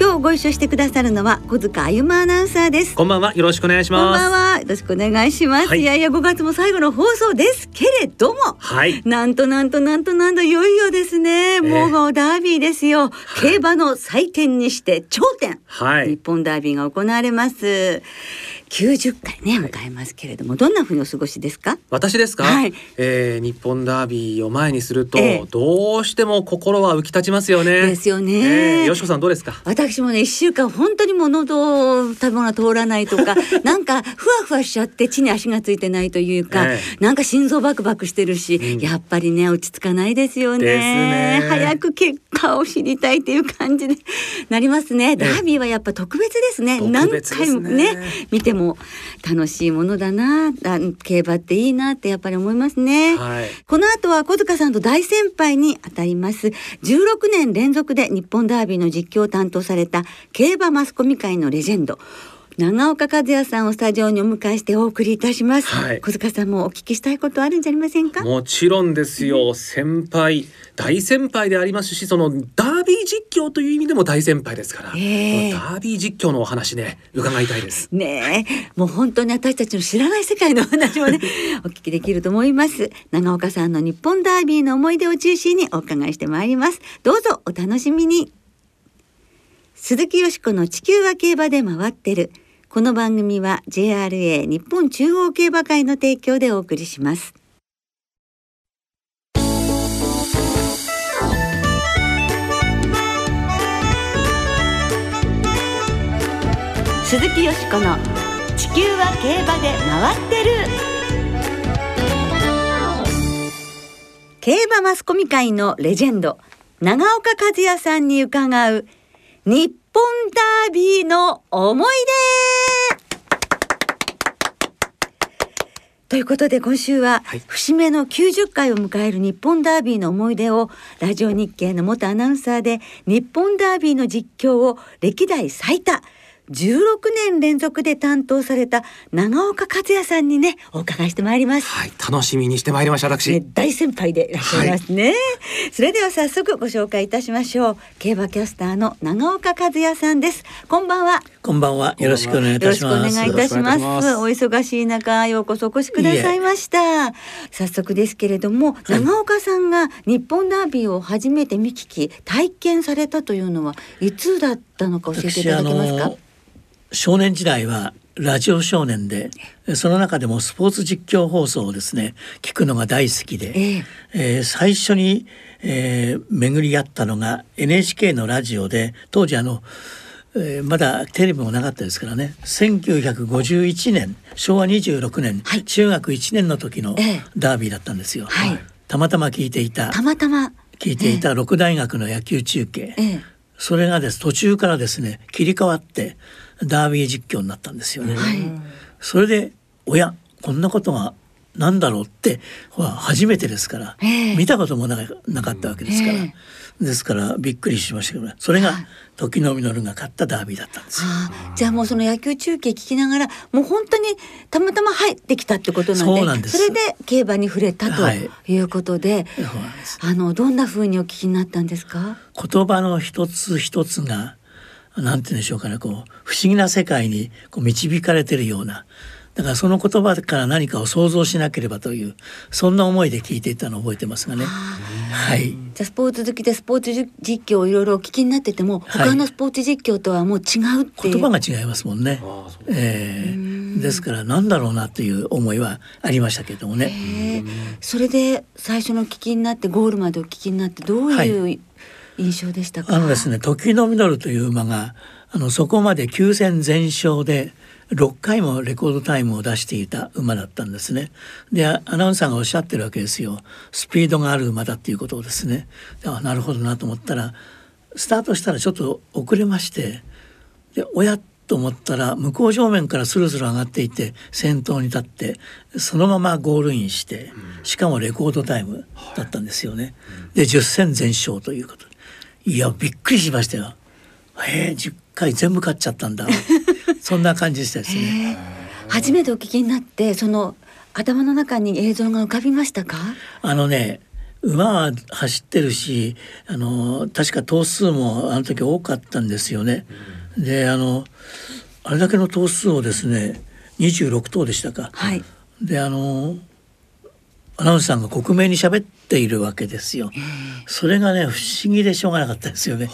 今日ご一緒してくださるのは小塚あゆまアナウンサーです。こんばんは。よろしくお願いします。こんばんは。よろしくお願いします、はい、いやいや5月も最後の放送ですけれどもはい。なんとなんとなんとなんといよいよですね、えー、もうダービーですよ、競馬の祭典にして頂点、はい、日本ダービーが行われます90回ね迎えますけれども、どんなふうにお過ごしですか？私ですか、はい、えー、日本ダービーを前にすると、えー、どうしても心は浮き立ちますよね。ですよね、えー、よしこさんどうですか？私もね一週間本当にもう喉食べ物通らないとか なんかふわふわしちゃって地に足がついてないというか、えー、なんか心臓バクバクしてるし、うん、やっぱりね落ち着かないですよね。ね。早く結果を知りたいっていう感じになりますね、ダービーはやっぱ特別ですね、ね、何回もね見ても楽しいものだな競馬っていいなってやっぱり思いますね、はい、この後は小塚さんと大先輩にあたります。16年連続で日本ダービーの実況を担当された競馬マスコミ界のレジェンド長岡和也さんをスタジオにお迎えしてお送りいたします、はい、小塚さんもお聞きしたいことあるんじゃありませんか？もちろんですよ。先輩大先輩でありますしそのダービー実況という意味でも大先輩ですから、えー、ダービー実況のお話ね伺いたいです。ねもう本当に私たちの知らない世界のお話もね お聞きできると思います。長岡さんの日本ダービーの思い出を中心にお伺いしてまいります。どうぞお楽しみに。鈴木よしこの地球は競馬で回ってるこの番組は JRA 日本中央競馬会の提供でお送りします。鈴木よしこの地球は競馬で回ってる。競馬マスコミ界のレジェンド長岡和也さんに伺う日本ダービーの思い出。ということで今週は節目の90回を迎える日本ダービーの思い出をラジオ日経の元アナウンサーで日本ダービーの実況を歴代最多16年連続で担当された長岡和也さんにねお伺いしてまいります。はい楽しみにしてまいりました私、ね、大先輩でいらっしゃいますね、はい、それでは早速ご紹介いたしましょう。競馬キャスターの長岡和也さんです。こんばんは。こんばんは。よろしくお願いいたします。よろしくお願いいたします。お忙しい中ようこそお越しくださいました。早速ですけれども、はい、長岡さんが日本ダービーを初めて見聞き体験されたというのはいつだったのか教えていただけますか？少年時代はラジオ少年でその中でもスポーツ実況放送をですね聞くのが大好きで、えー、えー、最初に、えー、巡り合ったのが NHK のラジオで当時あの、えー、まだテレビもなかったですからね1951年昭和26年、はい、中学1年の時のダービーだったんですよ。はい、たまたま聞いていた。たまたま。聞いていた六大学の野球中継、えー、それがです途中からですね切り替わってダービー実況になったんですよね。はい、それでおやこんなことがなんだろうって初めてですから、えー、見たこともなかったわけですから、えー、ですからびっくりしましたけどそれが時の実が勝ったダービーだったんですじゃあもうその野球中継聞きながらもう本当にたまたま入ってきたってことなんでそれで競馬に触れたとい。うことで、はい、あのどんな風にお聞きになったんですか？言葉の一つ一つがなんて言うんでしょうかねこう不思議な世界にこう導かれてるような。だからその言葉から何かを想像しなければというそんな思いで聞いていたのを覚えてますがね。はい。じゃあスポーツ好きでスポーツ実況をいろいろお聞きになってても、他のスポーツ実況とはもう違うっていう、言葉が違いますもんね。えー、ですからなんだろうなという思いはありましたけどもね。それで最初の聞きになってゴールまでお聞きになってどういう、はい印象でしたか？あのですね時の実るという馬があのそこまで9戦全勝で6回もレコードタイムを出していた馬だったんですね。でアナウンサーがおっしゃってるわけですよスピードがある馬だっていうことをですねあなるほどなと思ったらスタートしたらちょっと遅れましてで親っと思ったら向こう正面からスルスル上がっていって先頭に立ってそのままゴールインしてしかもレコードタイムだったんですよね。で10戦全勝ということいやびっくりしましたよ。えー、10回全部勝っちゃったんだ そんな感じでしたですね。初めてお聞きになってその頭の中に映像が浮かびましたか？あのね馬は走ってるしあの確か頭数もあの時多かったんですよね。であのあれだけの頭数をですね26頭でしたか。はい、であのアナウンサーが克明に喋っているわけですよ。それがね不思議でしょうがなかったですよね。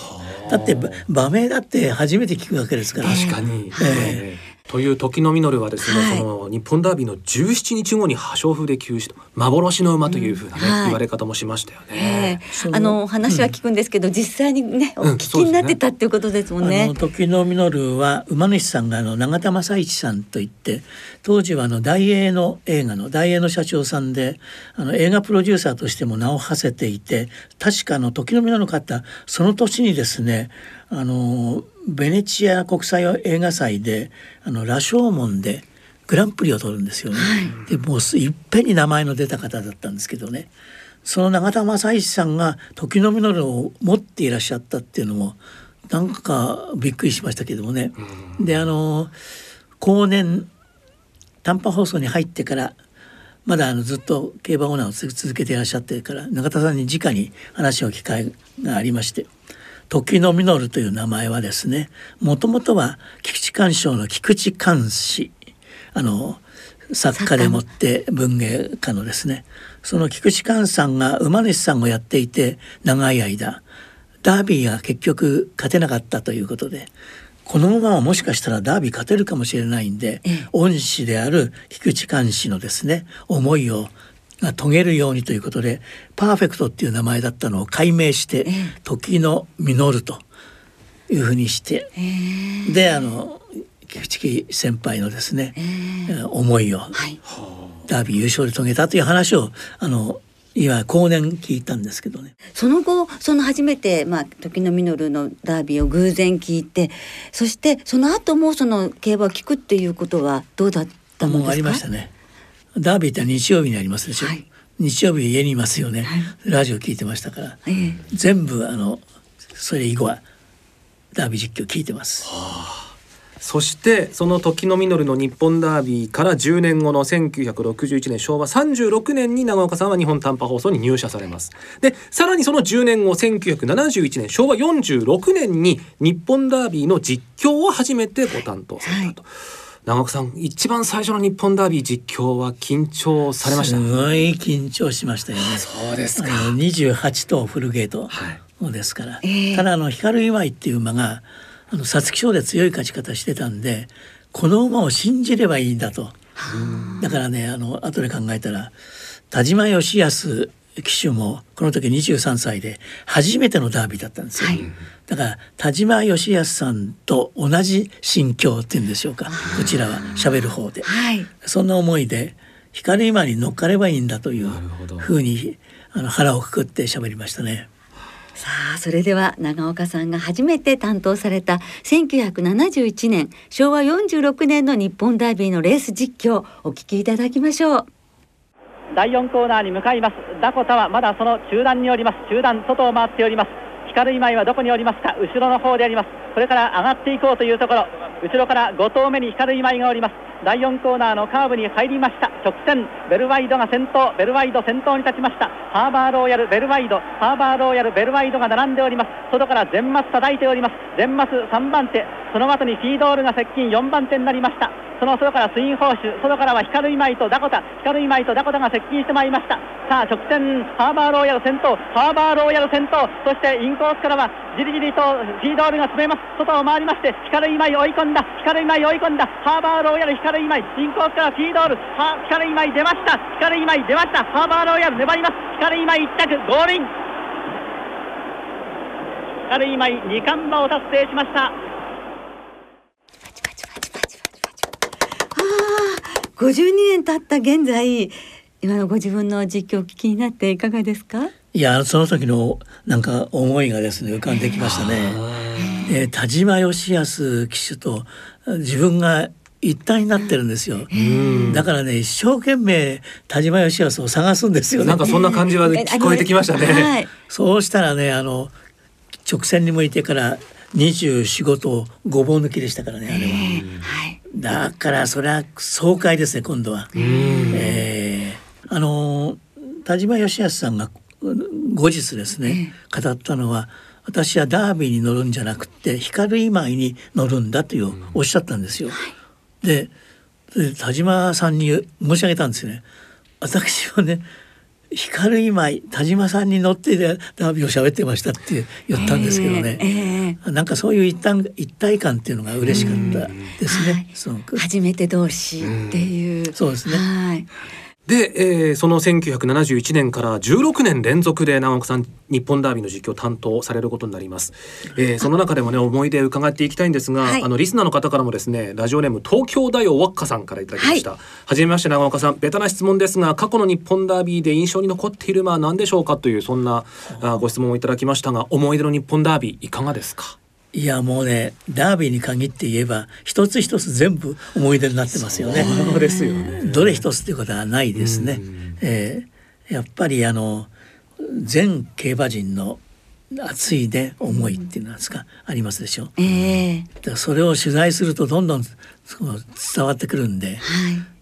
だって馬名だって初めて聞くわけですから。確かに。えーという時の実はですね、はい、その日本ダービーの17日後に破傷風で急死と幻の馬というふうなね、うん。はい、言われ方もしましたよね。えー、あの話は聞くんですけど、うん、実際にねお聞きになってたっていうことですもんね。うん、時の実は馬主さんがあの永田正一さんといって当時はあの大英の映画の大英の社長さんであの映画プロデューサーとしても名を馳せていて確かの時の実の方その年にですねあのベネチア国際映画祭であの羅生門でグランプリを取るんですよね。はい、でもういっぺんに名前の出た方だったんですけどねその永田正一さんが時の実を持っていらっしゃったっていうのもなんかびっくりしましたけどもね。であの後年短波放送に入ってからまだあのずっと競馬オーナーを続けていらっしゃってから永田さんに直に話を聞く機会がありまして時の実という名前はですねもともとは菊池寛賞の菊池寛氏あの作家でもって文芸家のですねその菊池寛さんが馬主さんをやっていて長い間ダービーが結局勝てなかったということでこのままはもしかしたらダービー勝てるかもしれないんで、恩師である菊池寛氏のですね思いをが遂げるようにということでパーフェクトっていう名前だったのを改名して「時の実る」というふうにして、であの菊池先輩のですね、思いを、ダービー優勝で遂げたという話をあの今後年聞いたんですけどね。その後その初めて、まあ、時の実のダービーを偶然聞いてそしてその後もその競馬を聞くっていうことはどうだったもんですか？ありましたねダービーって日曜日にありますでしょ、はい、日曜日家にいますよね、はい、ラジオ聞いてましたから、えー、全部あのそれ以後はダービー実況聞いてます。はあ。そしてその時の実の日本ダービーから10年後の1961年昭和36年に長岡さんは日本短波放送に入社されます。でさらにその10年後1971年昭和46年に日本ダービーの実況を初めてご担当されたと。はい長岡さん一番最初の日本ダービー実況は緊張されました？すごい緊張しましたよね。そうですか。28頭フルゲートですから、はい、ただあの光祝いっていう馬があの皐月賞で強い勝ち方してたんでこの馬を信じればいいんだと。だからねあの後で考えたら田島義康騎手もこの時23歳で初めてのダービーだったんですよ、はい、だから田島義康さんと同じ心境っていうんでしょうか。こちらは喋る方で、はい、そんな思いで光今に乗っかればいいんだというふうにあの腹をくくって喋りましたね。さあそれでは長岡さんが初めて担当された1971年昭和46年の日本ダービーのレース実況お聞きいただきましょう。第4コーナーに向かいます。ダコタはまだその中段におります。中段外を回っております。光る今井はどこにおりますか？後ろの方であります。これから上がっていこうというところ。後ろから5投目に光る今井がおります。第4コーナーのカーブに入りました。直線ベルワイドが先頭。ベルワイド先頭に立ちました。ハーバーローヤルベルワイド。ハーバーローヤルベルワイドが並んでおります。外からゼンマツ叩いております。ゼンマツ3番手。その後にフィドールが接近。4番手になりました。その外からスインホウシュウ外からはヒカルイマイとダコタ。ヒカルイマイとダコタが接近してまいりました。さあ直線ハーバーローヤル先頭。ハーバーローヤル先頭。そしてインコースからはじりじりとフィドールが詰めます。外を回りましてヒカルイマイ追い込んだ。ヒカルイマイ追い込んだ。ハーバーローヤルヒカルイマイインコースからフィドール。光る今井出ました。光る今井出ました。ハーバーローヤル粘ります。光る今井1着ゴールイン。光る今井2冠馬を達成しました。52年経った現在今のご自分の実況を聞きになっていかがですか？いやその時のなんか思いがですね浮かんできましたね。えー、田島義康騎手と自分が一体になってるんですよ。だからね一生懸命田島義康を探すんですよね。なんかそんな感じは聞こえてきましたね。はい、そうしたらねあの直線に向いてから24とごぼう抜きでしたからねあれは。はい、だからそれは爽快ですね今度は。えー、あの田島義康さんが後日ですね語ったのは私はダービーに乗るんじゃなくて光今に乗るんだというおっしゃったんですよ。で田島さんに申し上げたんですね。私はね光今田島さんに乗ってダービーを喋ってましたって言ったんですけどね、えーえー、なんかそういう一旦一体感っていうのが嬉しかったですね。はい、初めて同士っていう。そうですね。はいで、えー、その1971年から16年連続で長岡さん日本ダービーの実況を担当されることになります、えー、その中でもね思い出伺っていきたいんですが、はい、あのリスナーの方からもですねラジオネーム東京大王ワッカさんからいただきました、はじめまして長岡さんベタな質問ですが過去の日本ダービーで印象に残っている馬は何でしょうかというそんなあご質問をいただきましたが思い出の日本ダービーいかがですか？いやもうねダービーに限って言えば一つ一つ全部思い出になってますよね。そうですよね。どれ一つということはないですね。えー、やっぱりあの全競馬人の熱いね思いっていうのはありますでしょう。えー、それを取材するとどんどん伝わってくるんで、はい、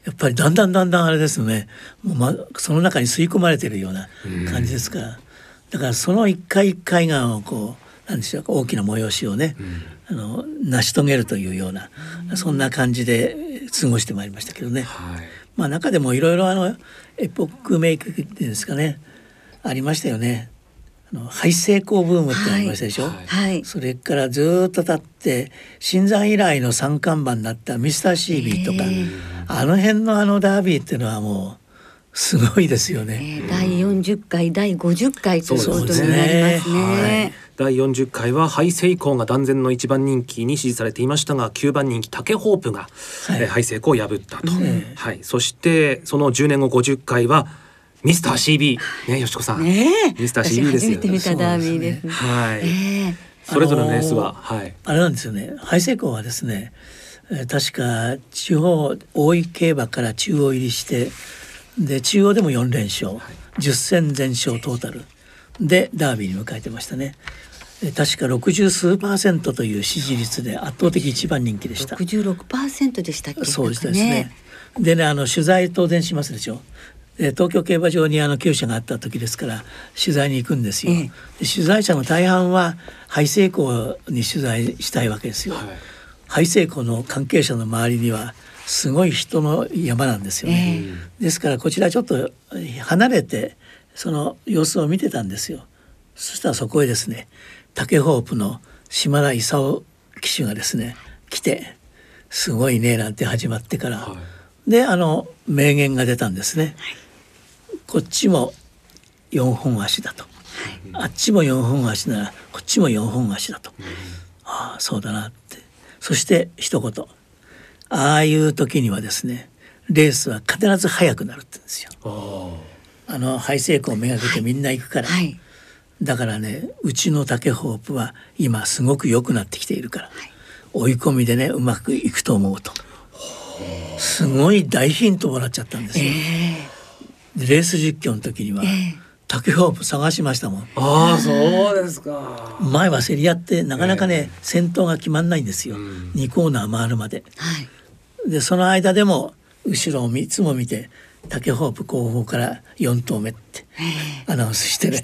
やっぱりだんだんだんだんあれですよね。もうまその中に吸い込まれてるような感じですから。だからその一回一回がこうなんでしょう大きな催しをね、うん、あの成し遂げるというような、うん、そんな感じで過ごしてまいりましたけどね。はい、まあ中でもいろいろあのエポックメイクっていうんですかねありましたよね。あの廃成功ブームってありましたでしょ、はい、それからずっと経って新山以来の三冠馬になったミスターシービーとかあの辺のあのダービーっていうのはもうすごいですよね。えー、第40回第50回ということになりますね。はい第40回はハイセイコーが断然の一番人気に支持されていましたが9番人気タケホープが、はい。えー、ハイセイコーを破ったと、はい、そしてその10年後50回はミスター CB ねよしこさん、ね、ミスター CB ですよ初めて見たダービーです、ね、はい、え。ー、それぞれのレースは、はい、あれなんですよね。ハイセイコーはですね確か地方大井競馬から中央入りしてで中央でも4連勝、はい、10戦全勝トータルでダービーに迎えてましたね。確か60数パーセントという支持率で圧倒的一番人気でした。66%でしたっけ、そうですね。でねあの取材当然しますでしょ。で東京競馬場にあの厩舎があった時ですから取材に行くんですよ。ええ、で取材者の大半は廃成功に取材したいわけですよ。はい、廃成功の関係者の周りにはすごい人の山なんですよね。え、ですからこちらちょっと離れてその様子を見てたんですよ。そしたらそこへですね竹ホープの島田勲騎手がですね来て「すごいね」なんて始まってから、はい、であの名言が出たんですね。はい、こっちも4本足だと、はい、あっちも4本足ならこっちも4本足だと、うん、ああそうだなって。そして一言。ああいう時にはですねレースは必ず速くなるって言うんですよ。あのハイセイクをめがけてみんな行くから、はい、だからねうちの竹ホープは今すごく良くなってきているから、はい、追い込みでねうまくいくと思うとすごい大ヒントもらっちゃったんですよ。えー、レース実況の時には、えー、竹ホープ探しましたもん。ああそうですか。前は競り合ってなかなかね、えー、先頭が決まんないんですよ。うん、2コーナー回るまで。はい、でその間でも後ろをいつも見て竹ホープ後方から4投目ってアナウンスしてる。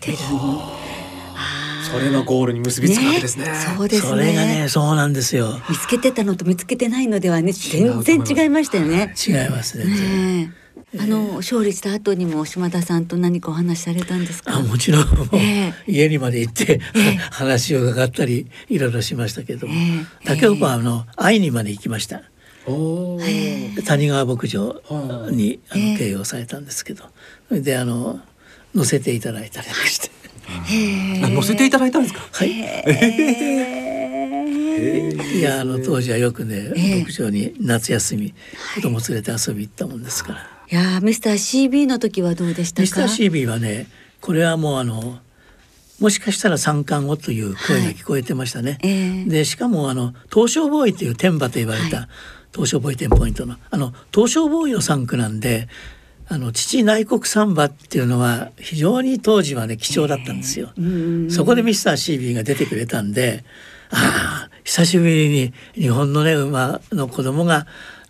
それがゴールに結びつくわけですね。ねそうです、ね、それがね、そうなんですよ。見つけてたのと見つけてないのではね、全然違いましたよね。違いますね。ねあの勝利した後にも島田さんと何かお話されたんですか？あもちろん、えー、家にまで行って、えー、話を伺ったりいろいろしましたけど、えー、竹岡はあの会いにまで行きました。谷川牧場にあの経営をされたんですけど、であの乗せていただいたりして。乗せていただいたんですか？はい。いやあの当時はよくね、牧場に夏休み子供連れて遊び行ったもんですから。いやミスター CB の時はどうでしたミスター CB はねこれはもうあのもしかしたら三冠をという声が聞こえてましたね。ええ。でしかもあの東証ボーイという天馬と言われた、は東証ボーイテンポイントの。あの東証ボーイの3区なんであの父内国サンバっていうのは非常に当時はね貴重だったんですよ。うんそこでミスター CB が出てくれたんでああ久しぶりに日本のね馬の子供が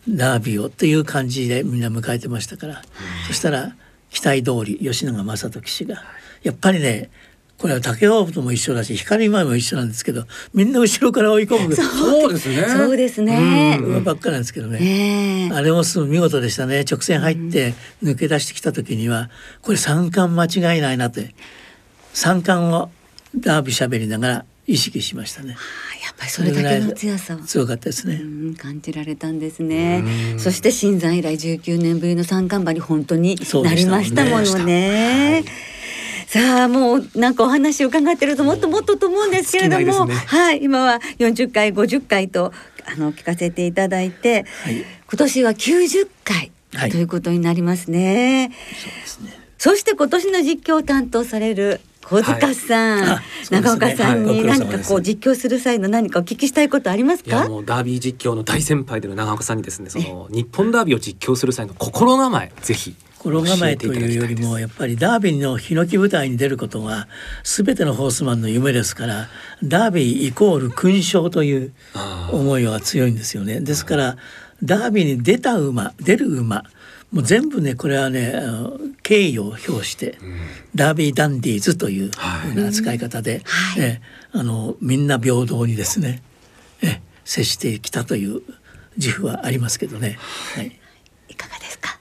ダービーをという感じでみんな迎えてましたから、そしたら期待通り吉永正人騎手が。やっぱりねこれは竹オーとも一緒だし光前も一緒なんですけどみんな後ろから追い込む。そう。ですね。そうですね。うん馬ばっかなんですけどね。ええ。あれもすごい見事でしたね。直線入って抜け出してきた時にはこれ三冠間違いないなって。三冠をダービー喋りながら意識しましたね。あやっぱりそれだけの強さを強かったですね。うん感じられたんですね。そして新山以来19年ぶりの三冠馬に本当になりましたものね。さあもうなんかお話を伺ってるともっともっとと思うんですけれども、ね。はい今は40回50回とあの聞かせていただいて、はい。今年は90回はい。ということになりますね。そうですね。そして今年の実況を担当される小塚さん、はい。ね。長岡さんにはい。何かこう実況する際の何かお聞きしたいことありますか？いやもうダービー実況の大先輩での長岡さんにですねその日本ダービーを実況する際の心構えぜひ心構えというよりもやっぱりダービーのヒノキ舞台に出ることが全てのホースマンの夢ですからダービーイコール勲章という思いは強いんですよね。ですからダービーに出た馬出る馬もう全部ねこれはね敬意を表して、ダービーダンディーズというはいふうな扱い方で、はいえあのみんな平等にですねえ接してきたという自負はありますけどね。はいいかがですか？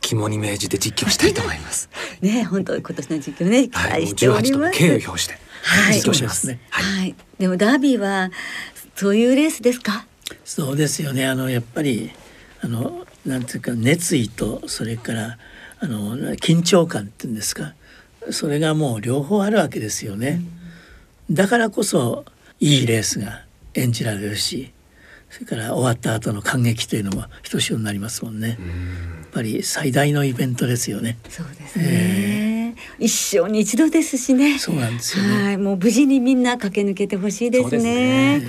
肝に銘じて実況したいと思います。ね本当今年の実況ね期待しており18とのます。敬意を表してはい実況します。はい、でもダービーはそういうレースですか？そうですよねあのやっぱりあのなんていうか熱意とそれからあの緊張感っていうんですか？それがもう両方あるわけですよね。だからこそいいレースが演じられるしそれから終わった後の感激というのもひとしおになりますもんね。やっぱり最大のイベントですよね。そうですね。一生に一度ですしね。そうなんですよね。はい、もう無事にみんな駆け抜けてほしいですねね。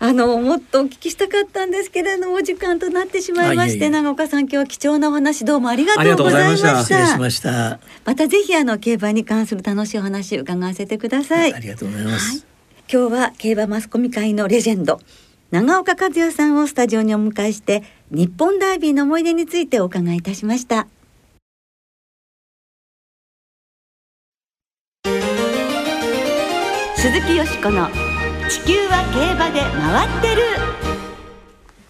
あのもっとお聞きしたかったんですけれどもお時間となってしまいましてあい長岡さん今日は貴重なお話どうもありがとうございました失礼しました。またぜひあの競馬に関する楽しいお話伺わせてくださいありがとうございます。今日は競馬マスコミ界のレジェンド長岡和也さんをスタジオにお迎えして日本ダービーの思い出についてお伺いいたしました。鈴木よしこの地球は競馬で回ってる。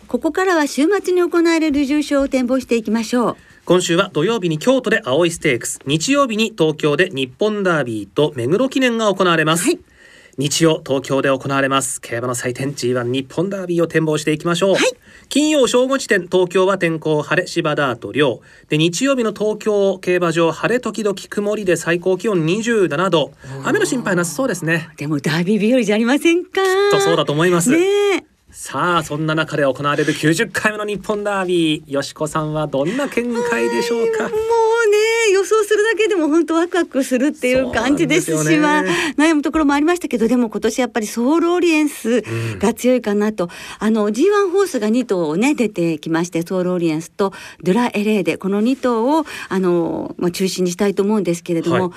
ここからは週末に行われる重賞を展望していきましょう。今週は土曜日に京都で青いステークス。日曜日に東京で日本ダービーと目黒記念が行われます、はい日曜東京で行われます。競馬の祭典 G1 日本ダービーを展望していきましょう、はい。金曜正午時点東京は天候晴れ芝ダート涼で日曜日の東京競馬場晴れ時々曇りで最高気温27度。雨の心配なさそうですね。でもダービー日和じゃありませんか。とそうだと思います、ねえ。さあそんな中で行われる90回目の日本ダービー。よしこさんはどんな見解でしょうか？想するだけでも本当ワクワクするっていう感じですしねまあ悩むところもありましたけどでも今年やっぱりソウルオリエンスが強いかなと、あの G1 ホースが2頭ね出てきましてソウルオリエンスとドゥラエレーデこの2頭をあの、まあ、中心にしたいと思うんですけれども。はい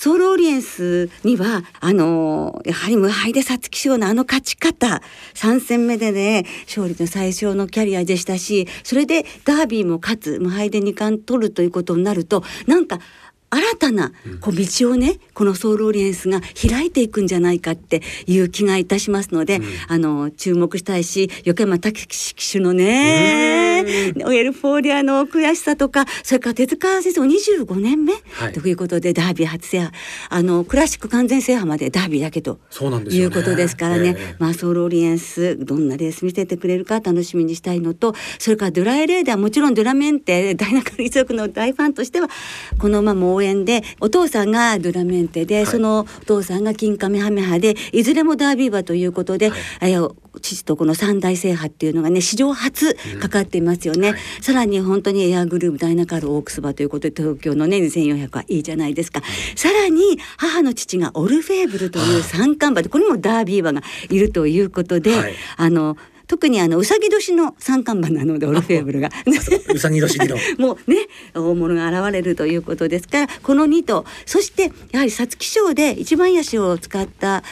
ソウルオリエンスにはあのやはり無敗で皐月賞のあの勝ち方3戦目でね勝利の最小のキャリアでしたしそれでダービーも勝つ無敗で2冠取るということになるとなんか新たなこう道をね、このソウルオリエンスが開いていくんじゃないかっていう気がいたしますので、あの注目したいし横山武史騎手のねオエルフォーリアの悔しさとかそれから手塚先生も25年目、はい。ということでダービー初制覇。あのクラシック完全制覇までダービーだけということですからね、ええ。まあソウルオリエンスどんなレース見せてくれるか楽しみにしたいのとそれからドゥラエレーダーもちろんドゥラメンテ大中一族の大ファンとしてはこの馬も応援でお父さんがドゥラメンテで、はい。そのお父さんが金カメハメハでいずれもダービー馬ということで、えー父とこの三大制覇っていうのがね史上初かかっていますよね、はい。さらに本当にエアグルーヴダイナカールオークスバということで東京のね2400はいいじゃないですか、さらに母の父がオルフェーブルという三冠馬でこれもダービー馬がいるということで、はい。あの特にあのうさぎ年の三冠馬なのでオルフェーブルが。うさぎ年理論 もうね大物が現れるということですからこの2頭。そしてやはり皐月賞で一番足を使った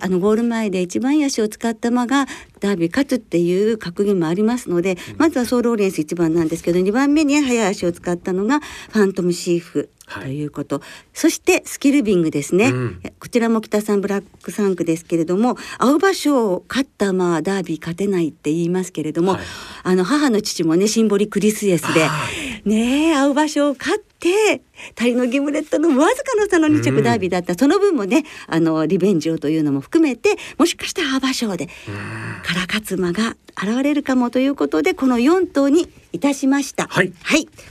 あのゴール前で一番足を使った馬がダービー勝つっていう格言もありますので、まずはソールオリエンス1番なんですけど2番目に速い足を使ったのがファントムシーフ。ということ、そしてスキルヴィングですね、うん。こちらもキタサンブラック産駒ですけれども青葉賞を勝った馬はダービー勝てないって言いますけれども、はい。あの母の父もねシンボリクリスエスではねえ青葉賞を勝ってタリノギムレットのわずかの差の2着ダービーだった、その分もねあのリベンジをというのも含めてもしかしたら青葉賞でから勝つ馬が現れるかもということでこの4頭にいたしました。はい。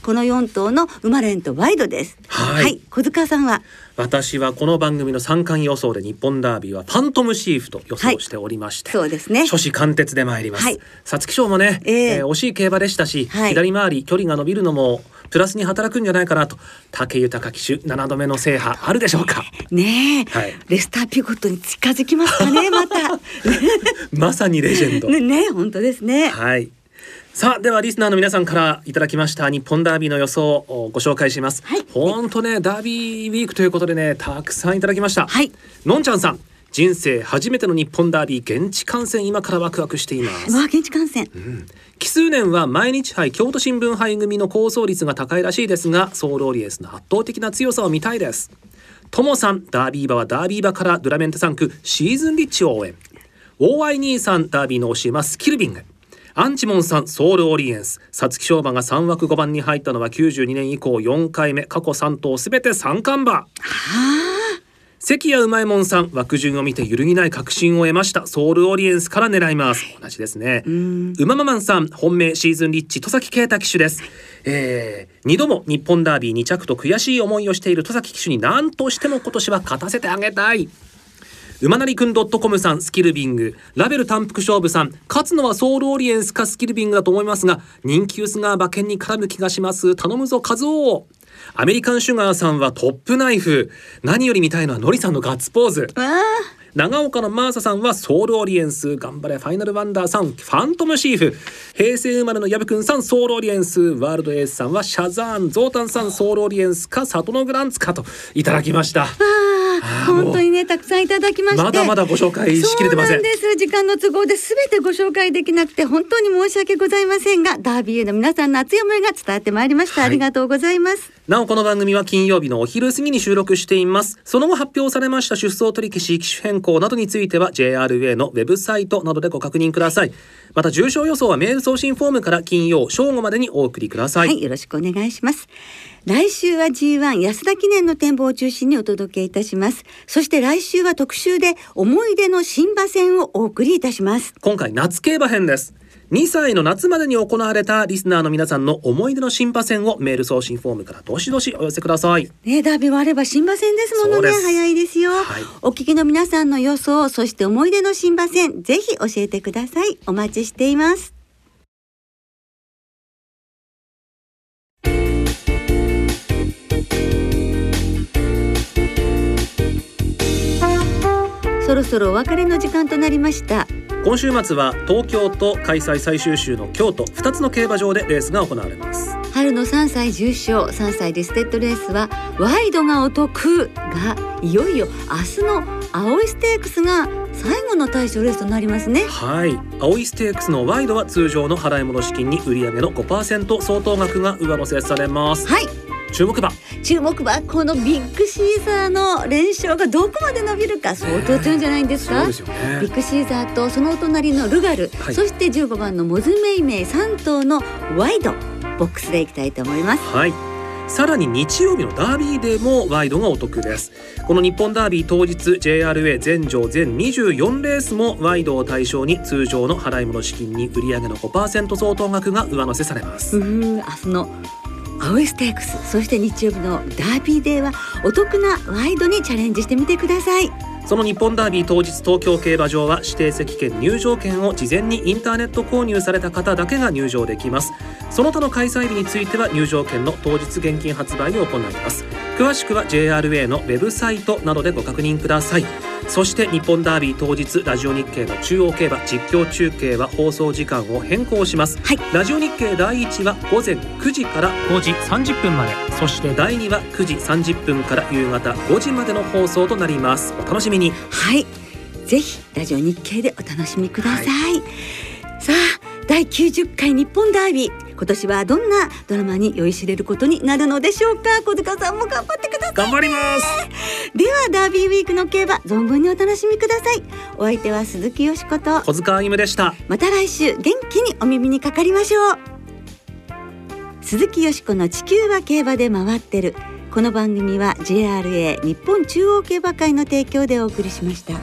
この4頭の生まれんとワイドです。はい。小塚さんは？私はこの番組の三冠予想で日本ダービーはファントムシーフと予想しておりまして、そうですね。初子貫徹で参ります。はい。皐月賞もね、ええ。えー惜しい競馬でしたし、はい。左回り距離が伸びるのもプラスに働くんじゃないかなと武豊騎手7度目の制覇あるでしょうか。ねえ、はいレスターピゴットに近づきますかねまた まさにレジェンド。ねね本当ですねはい。さあではリスナーの皆さんからいただきました日本ダービーの予想をご紹介します。はい本当ねダービーウィークということでねたくさんいただきました。はいのんちゃんさん人生初めての日本ダービー現地観戦今からワクワクしています。わあ現地観戦。奇数年は毎日杯京都新聞杯組の好走率が高いらしいですがソールオリエンスの圧倒的な強さを見たいです。ともさんダービー馬はダービー馬からドゥラメンテ産駒シーズンリッチを応援。OI さんダービーの推し馬スキルヴィング。アンチモンさんソールオリエンス。皐月賞馬が3枠5番に入ったのは92年以降4回目。過去3頭すべて三冠馬関谷うまいもんさん枠順を見て揺るぎない確信を得ました。ソールオリエンスから狙います。同じですね。うまままんさん本命シーズンリッチ戸崎啓太騎手です。えー、2度も日本ダービー2着と悔しい思いをしている戸崎騎手に何としても今年は勝たせてあげたい。馬なりくん .com さんスキルビング。ラベル単服勝負さん勝つのはソウルオリエンスかスキルビングだと思いますが人気薄が馬券に絡む気がします。頼むぞ和夫アメリカンシュガーさんはトップナイフ。何より見たいのはノリさんのガッツポーズ。長岡のマーサさんはソウルオリエンス頑張れファイナルワンダーさんファントムシーフ。平成生まれのヤブくんさんソウルオリエンス。ワールドエースさんはシャザーンゾウタンさんソウルオリエンスか里のグランツかといただきました。本ねたくさんいただきまして。まだまだご紹介しきれてません。そうなんです。時間の都合で全てご紹介できなくて本当に申し訳ございませんがダービーへの皆さんの熱い思いが伝わってまいりました、はい。ありがとうございます。なおこの番組は金曜日のお昼過ぎに収録しています。その後発表されました出走取り消し機種変更などについては JRA のウェブサイトなどでご確認ください。また重症予想はメール送信フォームから金曜正午までにお送りください、はい、よろしくお願いします。来週は G1 安田記念の展望を中心にお届けいたします。そして来週は特集で思い出の新馬戦をお送りいたします。今回夏競馬編です2歳の夏までに行われたリスナーの皆さんの思い出の新馬戦をメール送信フォームからどしどしお寄せくださいね、ダービーはあれば新馬戦ですものね。早いですよ、はいお聞きの皆さんの予想、そして思い出の新馬戦、ぜひ教えてください。お待ちしています。そろお別れの時間となりました。今週末は東京と開催最終週の京都2つの競馬場でレースが行われます。春の3歳重賞3歳リステッドレースはワイドがお得がいよいよ明日の青いステークスが最後の対象レースとなりますね。はい。青いステークスのワイドは通常の払い戻し金に売上の5%相当額が上乗せされます。はい注目馬注目はこのビッグシーザーの連勝がどこまで伸びるか相当強いんじゃないんですか、そうですよね。ビッグシーザーとそのお隣のルガル、はいそして15番のモズメイメイ3頭のワイド。ボックスでいきたいと思います。はい。さらに日曜日のダービーデーもワイドがお得です。この日本ダービー当日 JRA 全場全24レースもワイドを対象に通常の払い戻し金に売上の5%相当額が上乗せされます。明日の葵ステークスそして日曜日のダービーデーはお得なワイドにチャレンジしてみてください。その日本ダービー当日東京競馬場は指定席券入場券を事前にインターネット購入された方だけが入場できます。その他の開催日については入場券の当日現金発売を行います。詳しくは JRA のウェブサイトなどでご確認ください。そして日本ダービー当日ラジオ日経の中央競馬実況中継は放送時間を変更します、はい。ラジオ日経第1は午前9時から5時30分まで。そして第2は9時30分から夕方5時までの放送となります。お楽しみに。はい。ぜひラジオ日経でお楽しみください、さあ第90回日本ダービー今年はどんなドラマに酔いしれることになるのでしょうか？小塚さんも頑張ってください頑張ります。ではダービーウィークの競馬存分にお楽しみください。お相手は鈴木よしこと。小塚歩夢でした。また来週元気にお耳にかかりましょう。鈴木よしこの地球は競馬で回ってる。この番組は JRA 日本中央競馬会の提供でお送りしました